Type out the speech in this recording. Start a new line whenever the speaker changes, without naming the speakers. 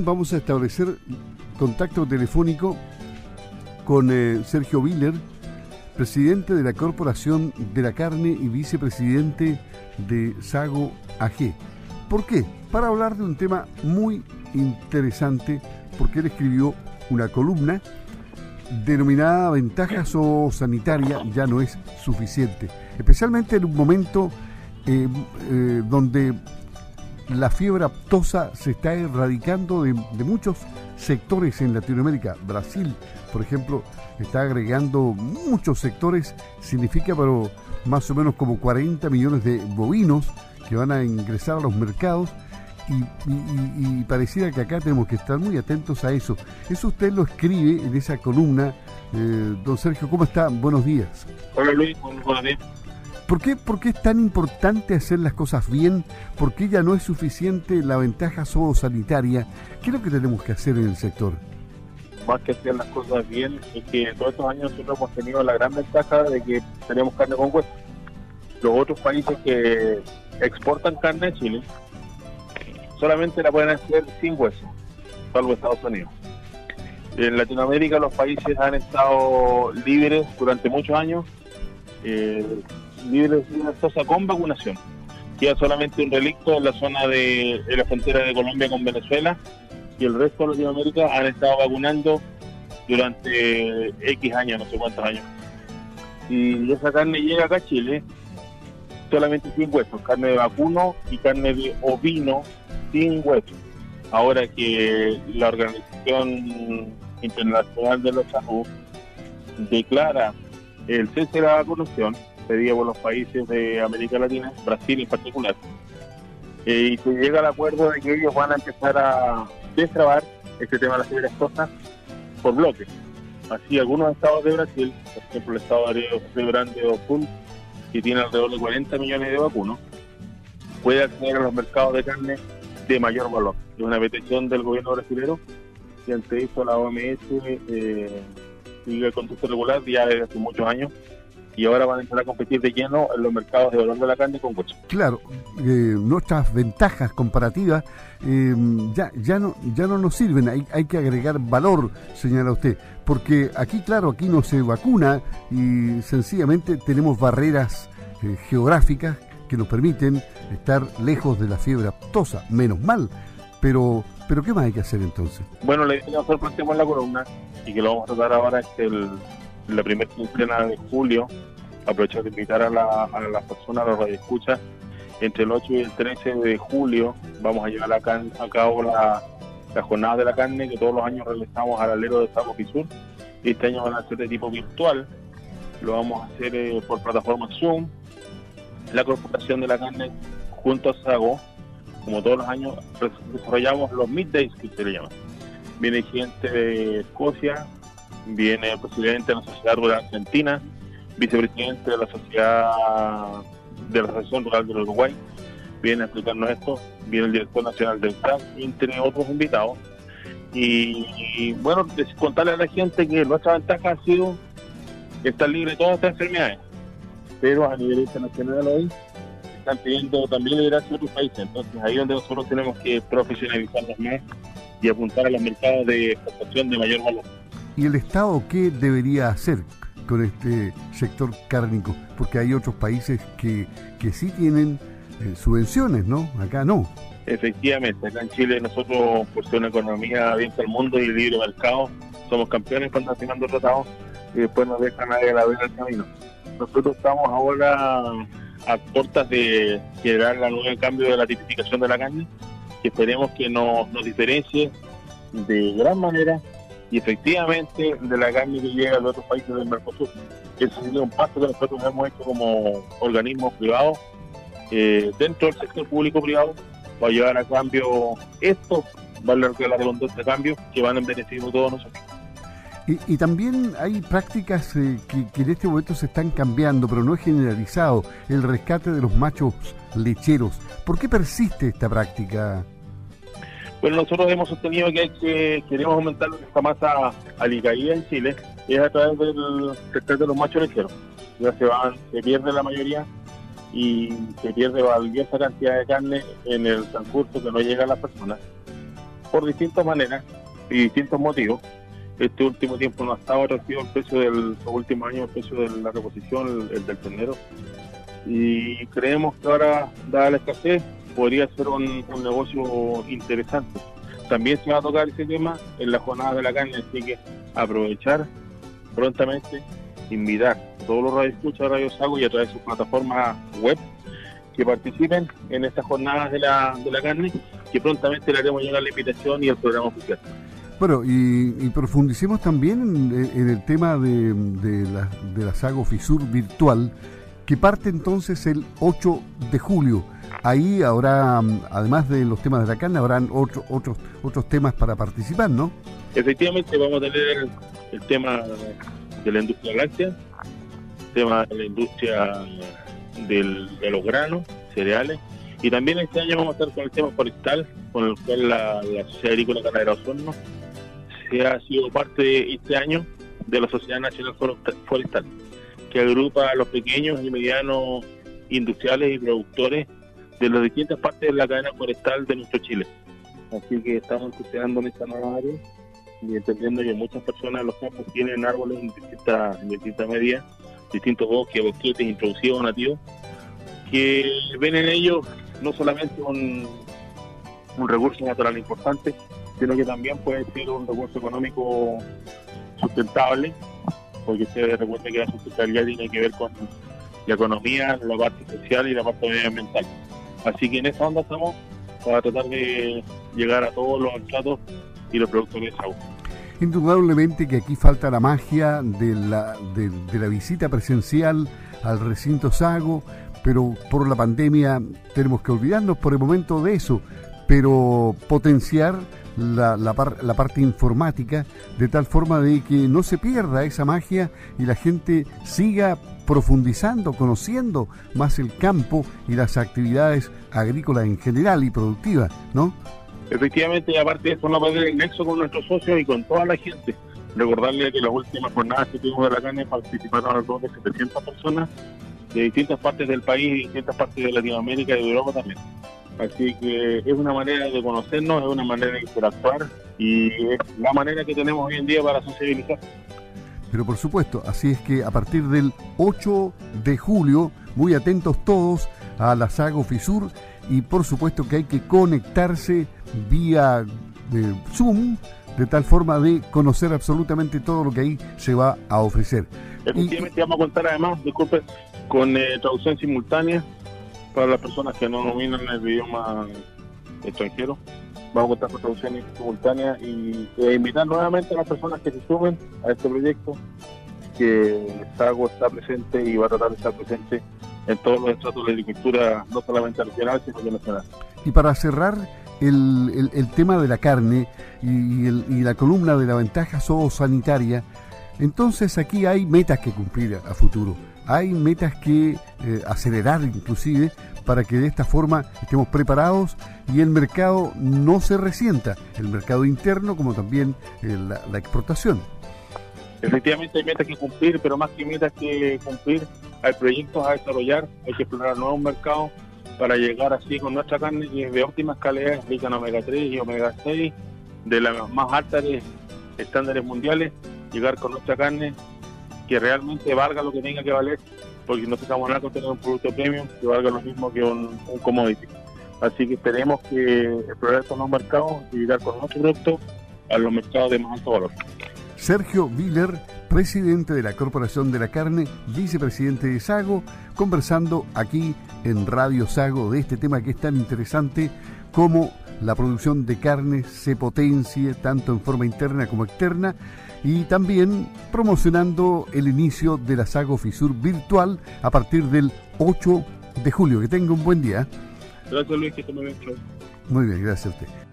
Vamos a establecer contacto telefónico con eh, Sergio Willer, presidente de la Corporación de la Carne y vicepresidente de Sago AG. ¿Por qué? Para hablar de un tema muy interesante, porque él escribió una columna denominada Ventajas o Sanitaria ya no es suficiente, especialmente en un momento eh, eh, donde la fiebre aptosa se está erradicando de, muchos sectores en Latinoamérica. Brasil, por ejemplo, está agregando muchos sectores, significa pero más o menos como 40 millones de bovinos que van a ingresar a los mercados y, pareciera que acá tenemos que estar muy atentos a eso. Eso usted lo escribe en esa columna. Eh, don Sergio, ¿cómo está? Buenos días.
Hola Luis, buenos días.
¿Por qué, ¿Por qué es tan importante hacer las cosas bien? ¿Por qué ya no es suficiente la ventaja sanitaria? ¿Qué es lo que tenemos que hacer en el sector?
Más que hacer las cosas bien, es que todos estos años nosotros hemos tenido la gran ventaja de que tenemos carne con hueso. Los otros países que exportan carne a Chile solamente la pueden hacer sin hueso, salvo Estados Unidos. En Latinoamérica los países han estado libres durante muchos años. Eh, libres de una con vacunación. Queda solamente un relicto en la zona de, la frontera de Colombia con Venezuela y el resto de Latinoamérica han estado vacunando durante X años, no sé cuántos años. Y esa carne llega acá a Chile solamente sin huesos, carne de vacuno y carne de ovino sin huesos. Ahora que la Organización Internacional de la Salud declara el cese de la vacunación, pedida por los países de América Latina, Brasil en particular, eh, y se llega al acuerdo de que ellos van a empezar a destrabar este tema de las fibras cosas por bloques. Así, algunos estados de Brasil, por ejemplo el estado de Río Grande do Sul, que tiene alrededor de 40 millones de vacunos, puede acceder a los mercados de carne de mayor valor. Es una petición del gobierno brasileño que ante hizo la OMS eh, sigue el conducto regular ya desde hace muchos años y ahora van a empezar a competir de lleno en los mercados de valor de la carne con hueso.
Claro, eh, nuestras ventajas comparativas eh, ya, ya, no, ya no nos sirven, hay, hay que agregar valor, señala usted, porque aquí, claro, aquí no se vacuna y sencillamente tenemos barreras eh, geográficas que nos permiten estar lejos de la fiebre aptosa, menos mal, pero pero ¿qué más hay que hacer entonces?
Bueno, la idea que nosotros planteamos en la columna y que lo vamos a tratar ahora es el, la primera quincena de julio, aprovechar de invitar a, la, a las personas, a los radioescuchas, entre el 8 y el 13 de julio vamos a llevar a, cabo la, jornada de la carne que todos los años realizamos al alero de Estado Sur. Este año van a ser de tipo virtual, lo vamos a hacer eh, por plataforma Zoom. La Corporación de la Carne junto a Sago, como todos los años, desarrollamos los middays que se le llama. Viene gente de Escocia, viene presidente de la Sociedad Rural Argentina, vicepresidente de la Sociedad de la Asociación Rural del Uruguay, viene a explicarnos esto, viene el director nacional del TRAN, entre otros invitados. Y, bueno, contarle a la gente que nuestra ventaja ha sido estar libre de todas estas enfermedades, pero a nivel internacional hoy están pidiendo también liderazgo de otros países, entonces ahí es donde nosotros tenemos que profesionalizarnos más y apuntar a los mercados de exportación de mayor valor.
¿Y el Estado qué debería hacer con este sector cárnico? Porque hay otros países que, que sí tienen eh, subvenciones, ¿no? Acá no.
Efectivamente, acá en Chile nosotros, por ser una economía abierta al mundo y libre mercado, somos campeones cuando firmando tratados y después nos dejan a la vida el camino. Nosotros estamos ahora a puertas de generar la nueva cambio de la tipificación de la carne, que esperemos que nos, nos diferencie de gran manera y efectivamente de la carne que llega de otros países del Mercosur. Ese es un paso que nosotros hemos hecho como organismos privados eh, dentro del sector público-privado para llevar a cambio esto, vale la redundancia de cambio, que van en beneficio de todos nosotros.
Y, también hay prácticas eh, que, que, en este momento se están cambiando, pero no es generalizado, el rescate de los machos lecheros. ¿Por qué persiste esta práctica?
Bueno, nosotros hemos sostenido que, que queremos aumentar esta masa alicaída en Chile es a través del rescate de los machos lecheros. Ya se van, se pierde la mayoría y se pierde valiosa cantidad de carne en el transcurso que no llega a las personas. por distintas maneras y distintos motivos. Este último tiempo no ha estado atractivo el precio del último año, el precio de la reposición, el, del ternero. Y creemos que ahora, dada la escasez, podría ser un, negocio interesante. También se va a tocar ese tema en la jornada de la carne, así que aprovechar prontamente, invitar a todos los radioescuchas de Radio Sago y a través de sus plataformas web que participen en estas jornadas de la, de la carne, que prontamente le haremos llegar la invitación y el programa oficial.
Bueno, y, profundicemos también en, el tema de, de, la, de la Sago Fisur virtual, que parte entonces el 8 de julio. Ahí habrá, además de los temas de la carne, habrán otros otros otros temas para participar, ¿no?
Efectivamente, vamos a tener el, tema de la industria láctea, el tema de la industria de los granos, cereales, y también este año vamos a estar con el tema forestal, con el cual la, Sociedad Agrícola Ganadera Osorno se ha sido parte este año de la Sociedad Nacional Forestal, que agrupa a los pequeños y medianos industriales y productores de las distintas partes de la cadena forestal de nuestro Chile. Así que estamos estudiando en esta nueva área y entendiendo que muchas personas en los campos tienen árboles en distintas, en distintas medidas, distintos bosques, bosquetes introducidos nativos, que ven en ellos no solamente un, un recurso natural importante, sino que también puede ser un recurso económico sustentable, porque se recuerda que la sustentabilidad tiene que ver con la economía, la parte social y la parte medioambiental. Así que en esa onda estamos para tratar de llegar a todos los estratos y los productores de agua.
Indudablemente que aquí falta la magia de la, de, la visita presencial al recinto Sago, pero por la pandemia tenemos que olvidarnos por el momento de eso, pero potenciar la, la, parte informática de tal forma de que no se pierda esa magia y la gente siga profundizando, conociendo más el campo y las actividades agrícolas en general y productivas, ¿no?
Efectivamente, aparte de eso, no perder el nexo con nuestros socios y con toda la gente. Recordarle que las últimas jornadas que tuvimos de la carne participaron alrededor de 700 personas de distintas partes del país y distintas partes de Latinoamérica y de Europa también. Así que es una manera de conocernos, es una manera de interactuar y es la manera que tenemos hoy en día para sensibilizar.
Pero por supuesto, así es que a partir del 8 de julio, muy atentos todos a la Sago Fisur y por supuesto que hay que conectarse vía de Zoom de tal forma de conocer absolutamente todo lo que ahí se va a ofrecer.
Efectivamente, vamos a contar además, disculpe, con eh, traducción simultánea para las personas que no dominan el idioma extranjero vamos a contar con traducción simultánea y e invitar nuevamente a las personas que se sumen a este proyecto, que Sago está presente y va a tratar de estar presente en todos los estratos de la agricultura, no solamente regional, sino que nacional.
Y para cerrar el, tema de la carne y, la columna de la ventaja zoosanitaria, entonces aquí hay metas que cumplir a futuro, hay metas que eh, acelerar inclusive para que de esta forma estemos preparados y el mercado no se resienta, el mercado interno como también eh, la, exportación.
Efectivamente hay metas que cumplir, pero más que metas que cumplir, hay proyectos a desarrollar, hay que explorar nuevos mercados para llegar así con nuestra carne de óptimas calidades, rica en omega 3 y omega 6, de las más altas estándares mundiales, llegar con nuestra carne que realmente valga lo que tenga que valer porque no estamos nada con tener un producto premium que valga lo mismo que un, commodity. Así que esperemos que explorar estos nuevos mercados y llegar con nuestro producto a los mercados de más alto valor.
Sergio Viller, presidente de la Corporación de la Carne, vicepresidente de Sago, conversando aquí en Radio Sago de este tema que es tan interesante como la producción de carne se potencie tanto en forma interna como externa y también promocionando el inicio de la Sago Fisur virtual a partir del 8 de julio. Que tenga un buen día.
Gracias Luis, que muy bien.
Muy bien, gracias a usted.